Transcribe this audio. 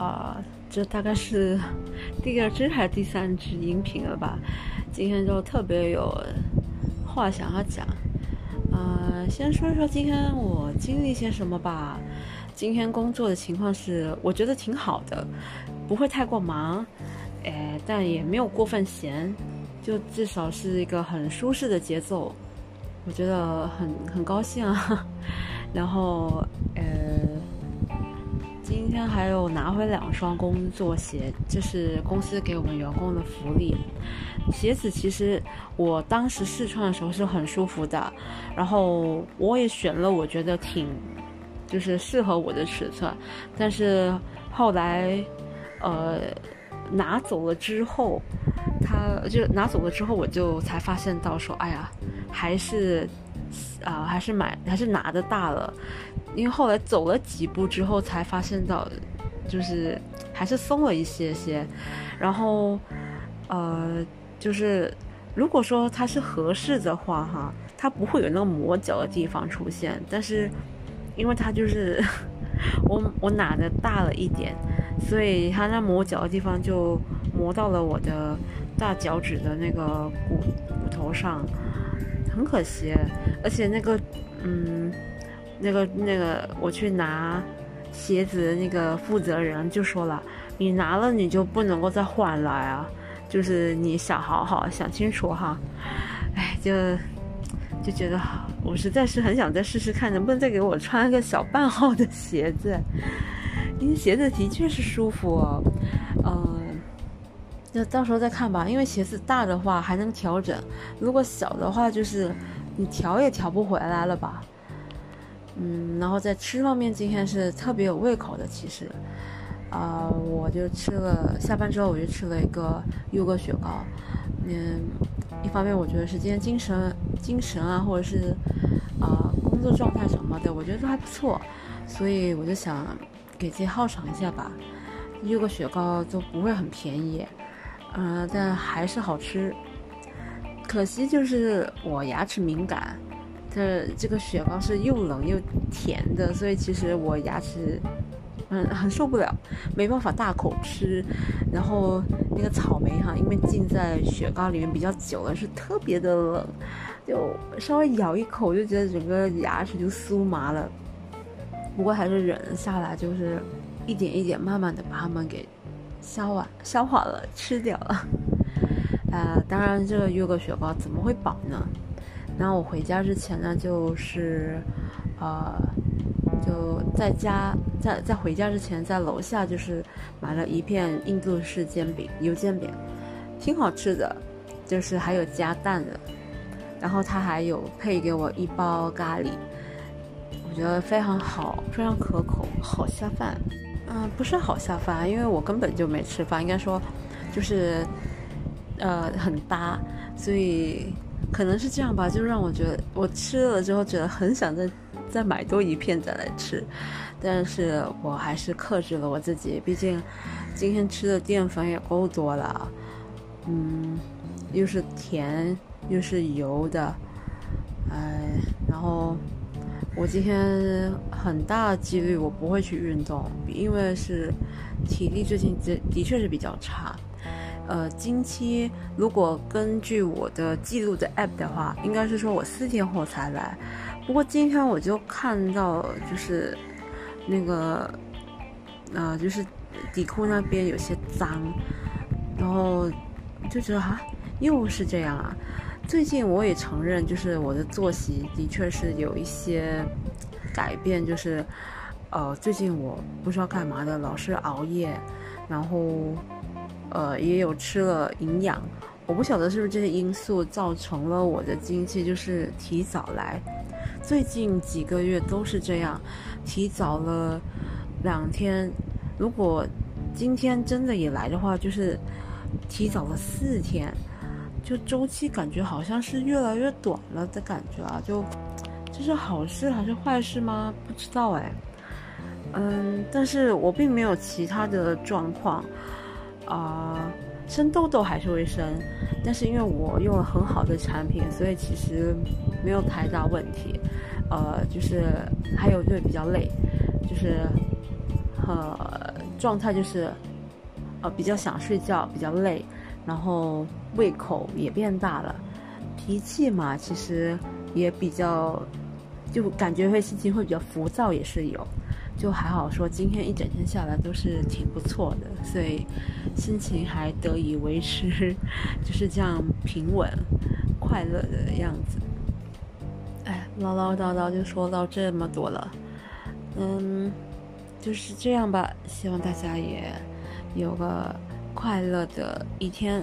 啊，这大概是第二支还是第三支音频了吧？今天就特别有话想要讲。呃，先说一说今天我经历些什么吧。今天工作的情况是，我觉得挺好的，不会太过忙，哎，但也没有过分闲，就至少是一个很舒适的节奏，我觉得很很高兴啊。然后，呃。还有拿回两双工作鞋，这是公司给我们员工的福利。鞋子其实我当时试穿的时候是很舒服的，然后我也选了我觉得挺就是适合我的尺寸，但是后来呃拿走了之后，他就拿走了之后，我就才发现到说，哎呀，还是啊还是买还是拿的大了。因为后来走了几步之后，才发现到，就是还是松了一些些，然后，呃，就是如果说它是合适的话，哈，它不会有那个磨脚的地方出现。但是，因为它就是 我我拿的大了一点，所以它那磨脚的地方就磨到了我的大脚趾的那个骨骨头上，很可惜。而且那个，嗯。那个那个，我去拿鞋子那个负责人就说了：“你拿了你就不能够再换了呀，就是你想好好想清楚哈。”哎，就就觉得我实在是很想再试试看，能不能再给我穿个小半号的鞋子，因为鞋子的确是舒服。嗯，那到时候再看吧，因为鞋子大的话还能调整，如果小的话就是你调也调不回来了吧。嗯，然后在吃方面，今天是特别有胃口的。其实，啊，我就吃了下班之后，我就吃了一个优格雪糕。嗯，一方面我觉得是今天精神精神啊，或者是啊工作状态什么的，我觉得都还不错，所以我就想给自己犒赏一下吧。优格雪糕都不会很便宜，嗯，但还是好吃。可惜就是我牙齿敏感。它这个雪糕是又冷又甜的，所以其实我牙齿，嗯，很受不了，没办法大口吃。然后那个草莓哈，因为浸在雪糕里面比较久了，是特别的冷，就稍微咬一口就觉得整个牙齿就酥麻了。不过还是忍了下来，就是一点一点慢慢的把它们给消化消化了，吃掉了。啊，当然这个优格雪糕怎么会饱呢？然后我回家之前呢，就是，呃，就在家在在回家之前，在楼下就是买了一片印度式煎饼，油煎饼，挺好吃的，就是还有加蛋的。然后他还有配给我一包咖喱，我觉得非常好，非常可口，好下饭。嗯，不是好下饭，因为我根本就没吃饭，应该说，就是，呃，很搭，所以。可能是这样吧，就让我觉得我吃了之后觉得很想再再买多一片再来吃，但是我还是克制了我自己，毕竟今天吃的淀粉也够多了，嗯，又是甜又是油的，哎，然后我今天很大几率我不会去运动，因为是体力最近的的确是比较差。呃，经期如果根据我的记录的 app 的话，应该是说我四天后才来。不过今天我就看到，就是那个，呃，就是底裤那边有些脏，然后就觉得啊，又是这样啊。最近我也承认，就是我的作息的确是有一些改变，就是呃，最近我不知道干嘛的，老是熬夜，然后。呃，也有吃了营养，我不晓得是不是这些因素造成了我的经期就是提早来，最近几个月都是这样，提早了两天，如果今天真的也来的话，就是提早了四天，就周期感觉好像是越来越短了的感觉啊，就这是好事还是坏事吗？不知道哎，嗯，但是我并没有其他的状况。啊，生痘痘还是会生，但是因为我用了很好的产品，所以其实没有太大问题。呃，就是还有就是比较累，就是呃状态就是，呃，比较想睡觉，比较累，然后胃口也变大了，脾气嘛，其实也比较，就感觉会心情会比较浮躁，也是有。就还好，说今天一整天下来都是挺不错的，所以心情还得以维持，就是这样平稳、快乐的样子。哎，唠唠叨叨就说到这么多了，嗯，就是这样吧。希望大家也有个快乐的一天。